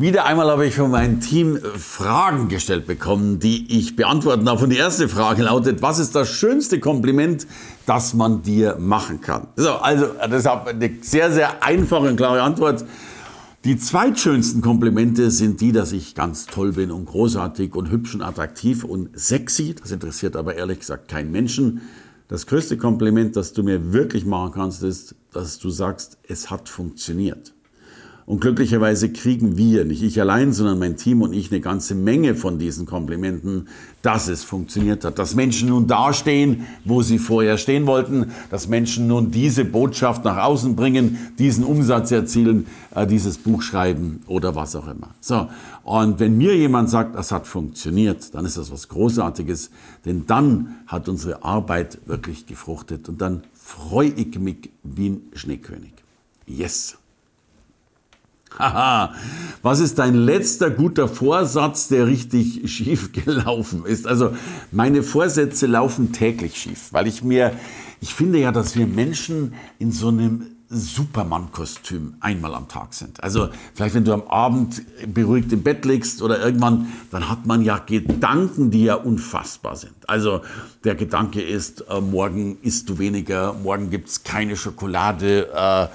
Wieder einmal habe ich von meinem Team äh, Fragen gestellt bekommen, die ich beantworten darf. Und die erste Frage lautet, was ist das schönste Kompliment, das man dir machen kann? So, also deshalb eine sehr, sehr einfache und klare Antwort. Die zweitschönsten Komplimente sind die, dass ich ganz toll bin und großartig und hübsch und attraktiv und sexy. Das interessiert aber ehrlich gesagt keinen Menschen. Das größte Kompliment, das du mir wirklich machen kannst, ist, dass du sagst, es hat funktioniert. Und glücklicherweise kriegen wir, nicht ich allein, sondern mein Team und ich, eine ganze Menge von diesen Komplimenten, dass es funktioniert hat. Dass Menschen nun dastehen, wo sie vorher stehen wollten. Dass Menschen nun diese Botschaft nach außen bringen, diesen Umsatz erzielen, äh, dieses Buch schreiben oder was auch immer. So. Und wenn mir jemand sagt, das hat funktioniert, dann ist das was Großartiges. Denn dann hat unsere Arbeit wirklich gefruchtet. Und dann freue ich mich wie ein Schneekönig. Yes. Haha, was ist dein letzter guter Vorsatz, der richtig schief gelaufen ist? Also meine Vorsätze laufen täglich schief, weil ich mir, ich finde ja, dass wir Menschen in so einem Superman-Kostüm einmal am Tag sind. Also vielleicht, wenn du am Abend beruhigt im Bett liegst oder irgendwann, dann hat man ja Gedanken, die ja unfassbar sind. Also der Gedanke ist, äh, morgen isst du weniger, morgen gibt's keine Schokolade äh,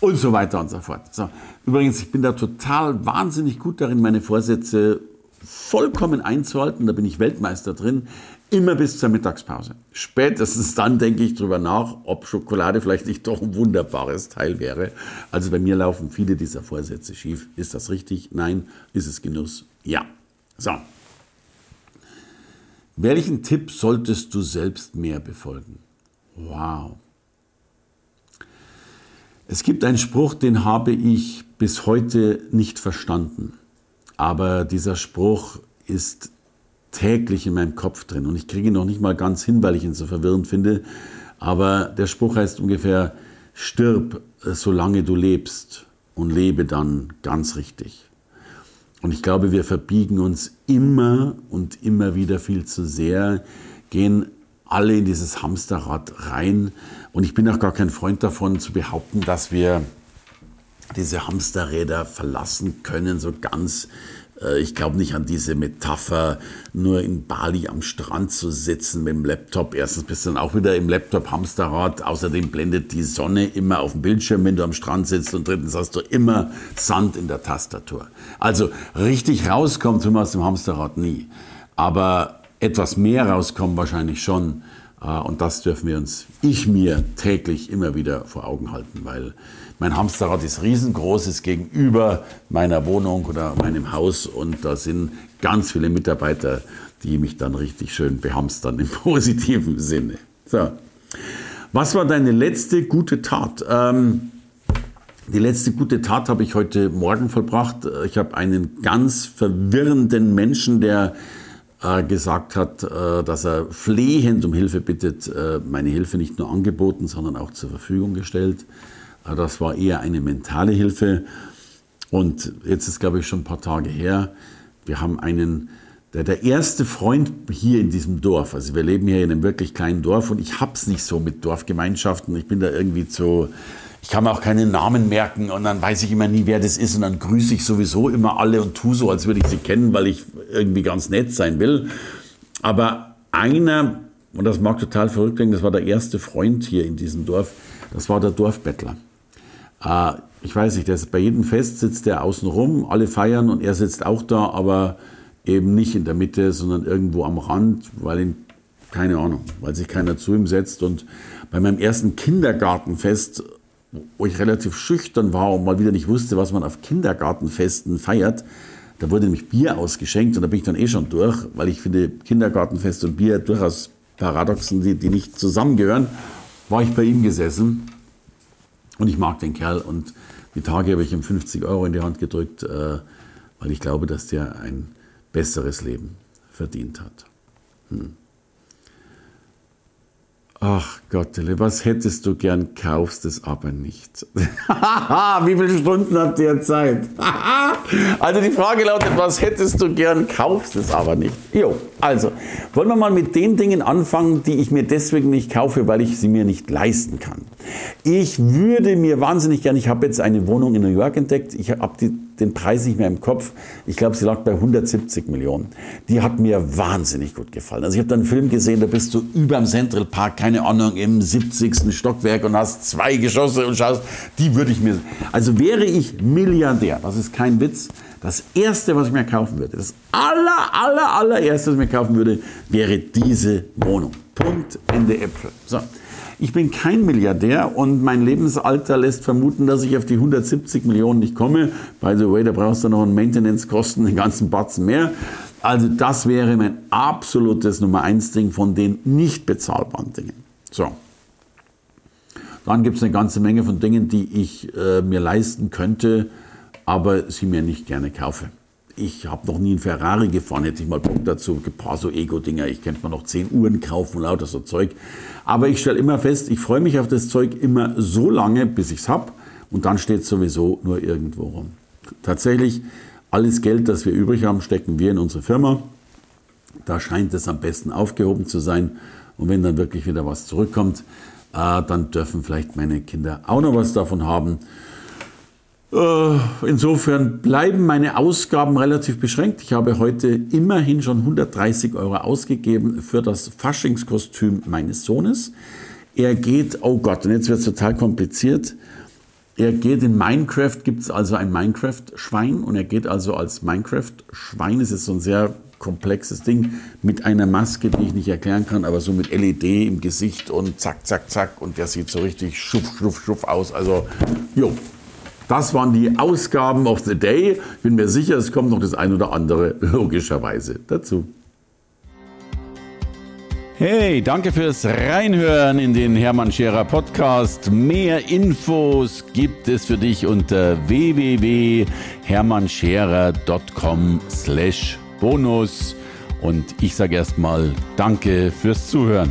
und so weiter und so fort. So. Übrigens, ich bin da total wahnsinnig gut darin, meine Vorsätze vollkommen einzuhalten. Da bin ich Weltmeister drin. Immer bis zur Mittagspause. Spätestens dann denke ich drüber nach, ob Schokolade vielleicht nicht doch ein wunderbares Teil wäre. Also bei mir laufen viele dieser Vorsätze schief. Ist das richtig? Nein. Ist es Genuss? Ja. So. Welchen Tipp solltest du selbst mehr befolgen? Wow. Es gibt einen Spruch, den habe ich bis heute nicht verstanden. Aber dieser Spruch ist täglich in meinem Kopf drin und ich kriege ihn noch nicht mal ganz hin, weil ich ihn so verwirrend finde. Aber der Spruch heißt ungefähr, stirb, äh, solange du lebst und lebe dann ganz richtig. Und ich glaube, wir verbiegen uns immer und immer wieder viel zu sehr, gehen alle in dieses Hamsterrad rein. Und ich bin auch gar kein Freund davon zu behaupten, dass wir diese Hamsterräder verlassen können, so ganz. Äh, ich glaube nicht an diese Metapher, nur in Bali am Strand zu sitzen mit dem Laptop. Erstens bist du dann auch wieder im Laptop-Hamsterrad. Außerdem blendet die Sonne immer auf dem Bildschirm, wenn du am Strand sitzt. Und drittens hast du immer Sand in der Tastatur. Also richtig rauskommt du aus dem Hamsterrad nie. Aber etwas mehr rauskommen wahrscheinlich schon. Äh, und das dürfen wir uns, ich mir täglich immer wieder vor Augen halten, weil mein Hamsterrad ist riesengroß, ist gegenüber meiner Wohnung oder meinem Haus und da sind ganz viele Mitarbeiter, die mich dann richtig schön behamstern im positiven Sinne. So. Was war deine letzte gute Tat? Ähm, die letzte gute Tat habe ich heute Morgen vollbracht. Ich habe einen ganz verwirrenden Menschen, der äh, gesagt hat, äh, dass er flehend um Hilfe bittet, äh, meine Hilfe nicht nur angeboten, sondern auch zur Verfügung gestellt. Das war eher eine mentale Hilfe. Und jetzt ist, glaube ich, schon ein paar Tage her. Wir haben einen, der, der erste Freund hier in diesem Dorf. Also wir leben hier in einem wirklich kleinen Dorf und ich habe es nicht so mit Dorfgemeinschaften. Ich bin da irgendwie zu, ich kann mir auch keine Namen merken und dann weiß ich immer nie, wer das ist und dann grüße ich sowieso immer alle und tue so, als würde ich sie kennen, weil ich irgendwie ganz nett sein will. Aber einer, und das mag total verrückt klingen, das war der erste Freund hier in diesem Dorf, das war der Dorfbettler. Äh, ich weiß nicht, ist, bei jedem Fest sitzt er außen rum, alle feiern und er sitzt auch da, aber eben nicht in der Mitte, sondern irgendwo am Rand, weil ihn, keine Ahnung, weil sich keiner zu ihm setzt. Und bei meinem ersten Kindergartenfest, wo ich relativ schüchtern war und mal wieder nicht wusste, was man auf Kindergartenfesten feiert, da wurde nämlich Bier ausgeschenkt und da bin ich dann eh schon durch, weil ich finde Kindergartenfest und Bier durchaus Paradoxen, die, die nicht zusammengehören, war ich bei ihm gesessen und ich mag den Kerl und die Tage habe ich ihm 50 Euro in die Hand gedrückt, äh, weil ich glaube, dass der ein besseres Leben verdient hat. Hm. Ach Gottele, was hättest du gern, kaufst es aber nicht. Wie viele Stunden habt ihr Zeit? also die Frage lautet, was hättest du gern, kaufst es aber nicht. Jo, also, wollen wir mal mit den Dingen anfangen, die ich mir deswegen nicht kaufe, weil ich sie mir nicht leisten kann. Ich würde mir wahnsinnig gern, ich habe jetzt eine Wohnung in New York entdeckt, ich habe den Preis nicht mehr im Kopf, ich glaube, sie lag bei 170 Millionen. Die hat mir wahnsinnig gut gefallen. Also ich habe da einen Film gesehen, da bist du über dem Central Park, keine Ahnung, im 70. Stockwerk und hast zwei Geschosse und schaust, die würde ich mir. Also wäre ich Milliardär, das ist kein Witz, das erste, was ich mir kaufen würde, das aller, aller, allererste, was ich mir kaufen würde, wäre diese Wohnung. Punkt, Ende Äpfel. So. Ich bin kein Milliardär und mein Lebensalter lässt vermuten, dass ich auf die 170 Millionen nicht komme. By the way, da brauchst du noch einen Maintenance-Kosten, den ganzen Batzen mehr. Also das wäre mein absolutes Nummer eins Ding von den nicht bezahlbaren Dingen. So. Dann gibt es eine ganze Menge von Dingen, die ich äh, mir leisten könnte, aber sie mir nicht gerne kaufe. Ich habe noch nie einen Ferrari gefahren, hätte ich mal Bock dazu. Ein paar so Ego-Dinger, ich könnte mir noch zehn Uhren kaufen lauter so Zeug. Aber ich stelle immer fest, ich freue mich auf das Zeug immer so lange, bis ich es habe und dann steht es sowieso nur irgendwo rum. Tatsächlich, alles Geld, das wir übrig haben, stecken wir in unsere Firma. Da scheint es am besten aufgehoben zu sein. Und wenn dann wirklich wieder was zurückkommt, äh, dann dürfen vielleicht meine Kinder auch noch was davon haben. Äh, insofern bleiben meine Ausgaben relativ beschränkt. Ich habe heute immerhin schon 130 Euro ausgegeben für das Faschingskostüm meines Sohnes. Er geht, oh Gott, und jetzt wird es total kompliziert. Er geht in Minecraft, gibt es also ein Minecraft-Schwein und er geht also als Minecraft-Schwein. Es ist so ein sehr komplexes Ding mit einer Maske, die ich nicht erklären kann, aber so mit LED im Gesicht und zack, zack, zack und der sieht so richtig schuff, schuff, schuff aus. Also, jo, das waren die Ausgaben of the Day. Ich bin mir sicher, es kommt noch das ein oder andere logischerweise dazu. Hey, danke fürs Reinhören in den Hermann Scherer Podcast. Mehr Infos gibt es für dich unter www.hermannscherer.com slash bonus. Und ich sage erstmal Danke fürs Zuhören.